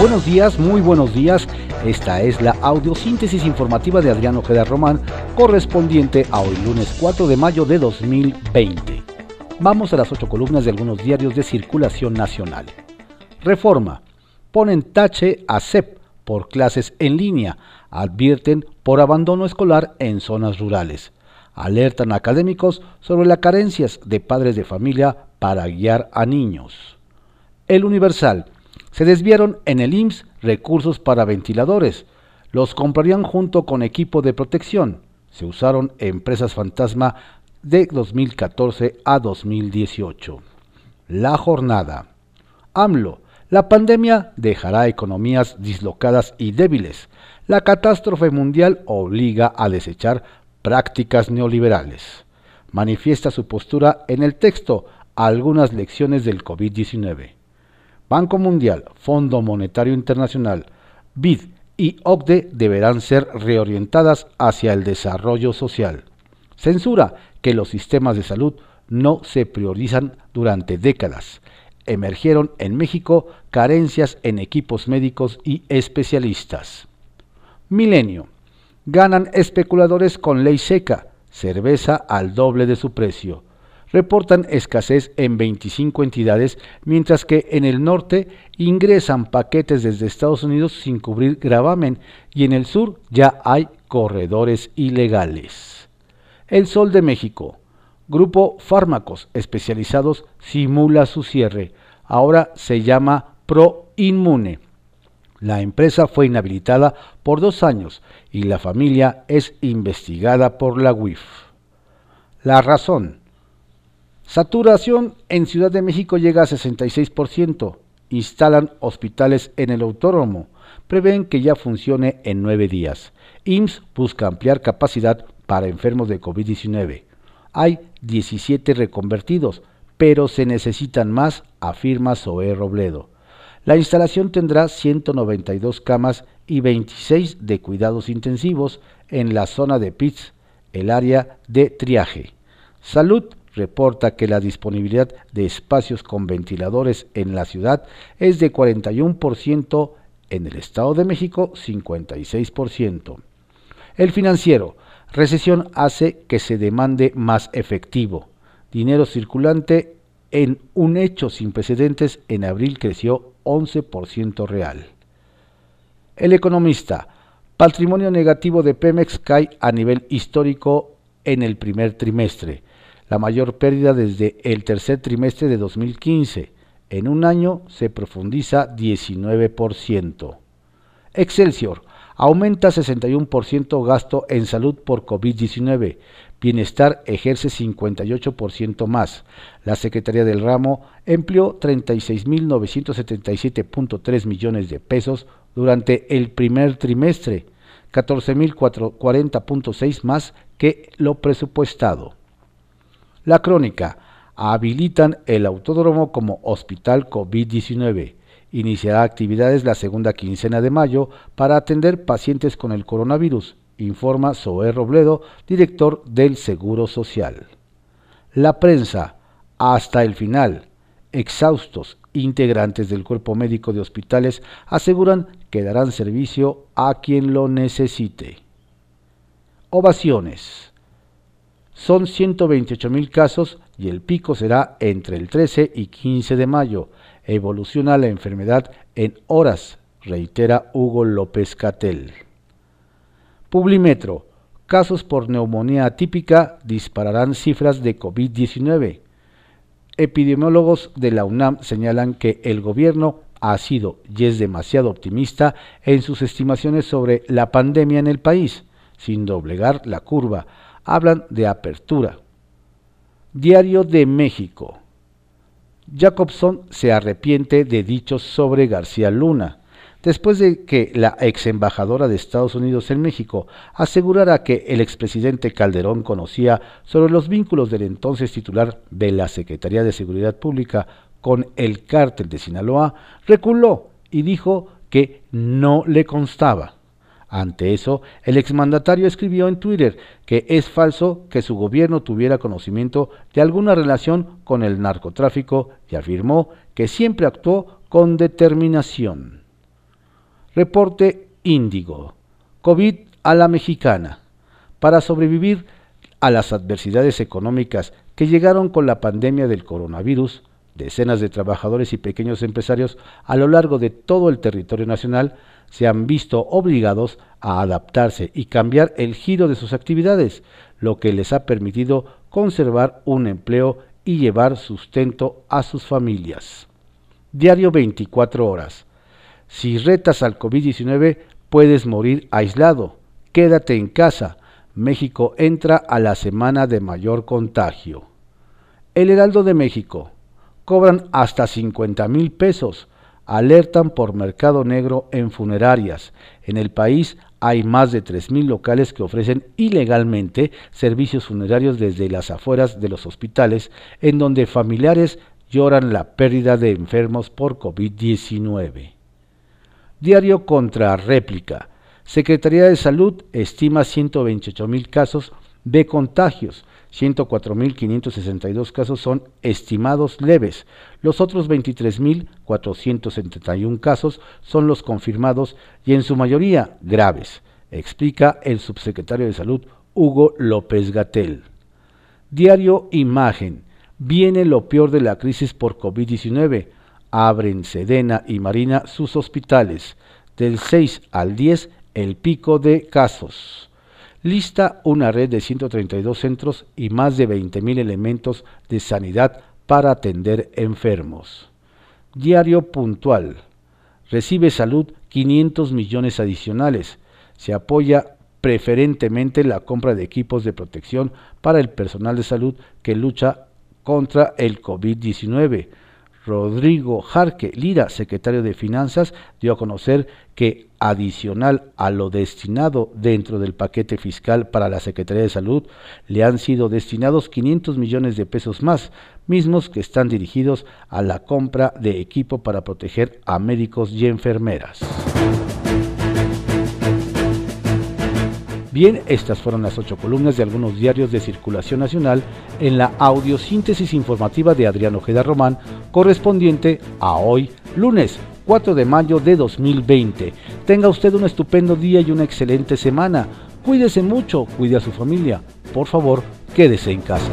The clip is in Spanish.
Buenos días, muy buenos días. Esta es la audiosíntesis informativa de Adriano Ojeda Román, correspondiente a hoy lunes 4 de mayo de 2020. Vamos a las ocho columnas de algunos diarios de circulación nacional. Reforma. Ponen tache a CEP por clases en línea. Advierten por abandono escolar en zonas rurales. Alertan a académicos sobre las carencias de padres de familia para guiar a niños. El Universal. Se desviaron en el IMSS recursos para ventiladores. Los comprarían junto con equipo de protección. Se usaron empresas fantasma de 2014 a 2018. La jornada. AMLO. La pandemia dejará economías dislocadas y débiles. La catástrofe mundial obliga a desechar prácticas neoliberales. Manifiesta su postura en el texto algunas lecciones del COVID-19. Banco Mundial, Fondo Monetario Internacional, BID y OCDE deberán ser reorientadas hacia el desarrollo social. Censura que los sistemas de salud no se priorizan durante décadas. Emergieron en México carencias en equipos médicos y especialistas. Milenio. Ganan especuladores con ley seca, cerveza al doble de su precio. Reportan escasez en 25 entidades, mientras que en el norte ingresan paquetes desde Estados Unidos sin cubrir gravamen y en el sur ya hay corredores ilegales. El Sol de México. Grupo Fármacos Especializados simula su cierre. Ahora se llama ProInmune. La empresa fue inhabilitada por dos años y la familia es investigada por la UIF. La razón. Saturación en Ciudad de México llega a 66%. Instalan hospitales en el autódromo. Prevén que ya funcione en nueve días. IMSS busca ampliar capacidad para enfermos de COVID-19. Hay 17 reconvertidos, pero se necesitan más, afirma Zoé Robledo. La instalación tendrá 192 camas y 26 de cuidados intensivos en la zona de PITS, el área de triaje. Salud reporta que la disponibilidad de espacios con ventiladores en la ciudad es de 41%, en el Estado de México 56%. El financiero, recesión hace que se demande más efectivo. Dinero circulante en un hecho sin precedentes en abril creció 11% real. El economista, patrimonio negativo de Pemex cae a nivel histórico en el primer trimestre, la mayor pérdida desde el tercer trimestre de 2015. En un año se profundiza 19%. Excelsior, aumenta 61% gasto en salud por COVID-19. Bienestar ejerce 58% más. La Secretaría del Ramo empleó 36.977.3 millones de pesos durante el primer trimestre, 14.040.6 más que lo presupuestado. La crónica. Habilitan el autódromo como hospital COVID-19 iniciará actividades la segunda quincena de mayo para atender pacientes con el coronavirus, informa Zoé Robledo, director del Seguro Social. La prensa, hasta el final, exhaustos, integrantes del cuerpo médico de hospitales aseguran que darán servicio a quien lo necesite. Ovaciones. Son 128 mil casos y el pico será entre el 13 y 15 de mayo evoluciona la enfermedad en horas, reitera Hugo López Catel. Publimetro. Casos por neumonía atípica dispararán cifras de COVID-19. Epidemiólogos de la UNAM señalan que el gobierno ha sido y es demasiado optimista en sus estimaciones sobre la pandemia en el país, sin doblegar la curva. Hablan de apertura. Diario de México. Jacobson se arrepiente de dichos sobre García Luna, después de que la ex embajadora de Estados Unidos en México asegurara que el expresidente Calderón conocía sobre los vínculos del entonces titular de la Secretaría de Seguridad Pública con el cártel de Sinaloa, reculó y dijo que no le constaba. Ante eso, el exmandatario escribió en Twitter que es falso que su gobierno tuviera conocimiento de alguna relación con el narcotráfico y afirmó que siempre actuó con determinación. Reporte Índigo. COVID a la mexicana. Para sobrevivir a las adversidades económicas que llegaron con la pandemia del coronavirus, decenas de trabajadores y pequeños empresarios a lo largo de todo el territorio nacional se han visto obligados a adaptarse y cambiar el giro de sus actividades, lo que les ha permitido conservar un empleo y llevar sustento a sus familias. Diario 24 horas. Si retas al COVID-19, puedes morir aislado. Quédate en casa. México entra a la semana de mayor contagio. El Heraldo de México. Cobran hasta 50 mil pesos. Alertan por mercado negro en funerarias. En el país hay más de 3.000 locales que ofrecen ilegalmente servicios funerarios desde las afueras de los hospitales, en donde familiares lloran la pérdida de enfermos por COVID-19. Diario contra réplica. Secretaría de Salud estima 128 mil casos de contagios, 104.562 casos son estimados leves, los otros 23.471 casos son los confirmados y en su mayoría graves, explica el subsecretario de Salud Hugo López Gatel. Diario Imagen. Viene lo peor de la crisis por COVID-19. Abren Sedena y Marina sus hospitales. Del 6 al 10 el pico de casos lista una red de 132 centros y más de 20.000 elementos de sanidad para atender enfermos. Diario puntual. Recibe salud 500 millones adicionales. Se apoya preferentemente la compra de equipos de protección para el personal de salud que lucha contra el COVID-19 Rodrigo Jarque Lira, secretario de Finanzas, dio a conocer que adicional a lo destinado dentro del paquete fiscal para la Secretaría de Salud, le han sido destinados 500 millones de pesos más, mismos que están dirigidos a la compra de equipo para proteger a médicos y enfermeras. Bien, estas fueron las ocho columnas de algunos diarios de circulación nacional en la audiosíntesis informativa de Adrián Ojeda Román, correspondiente a hoy, lunes 4 de mayo de 2020. Tenga usted un estupendo día y una excelente semana. Cuídese mucho, cuide a su familia. Por favor, quédese en casa.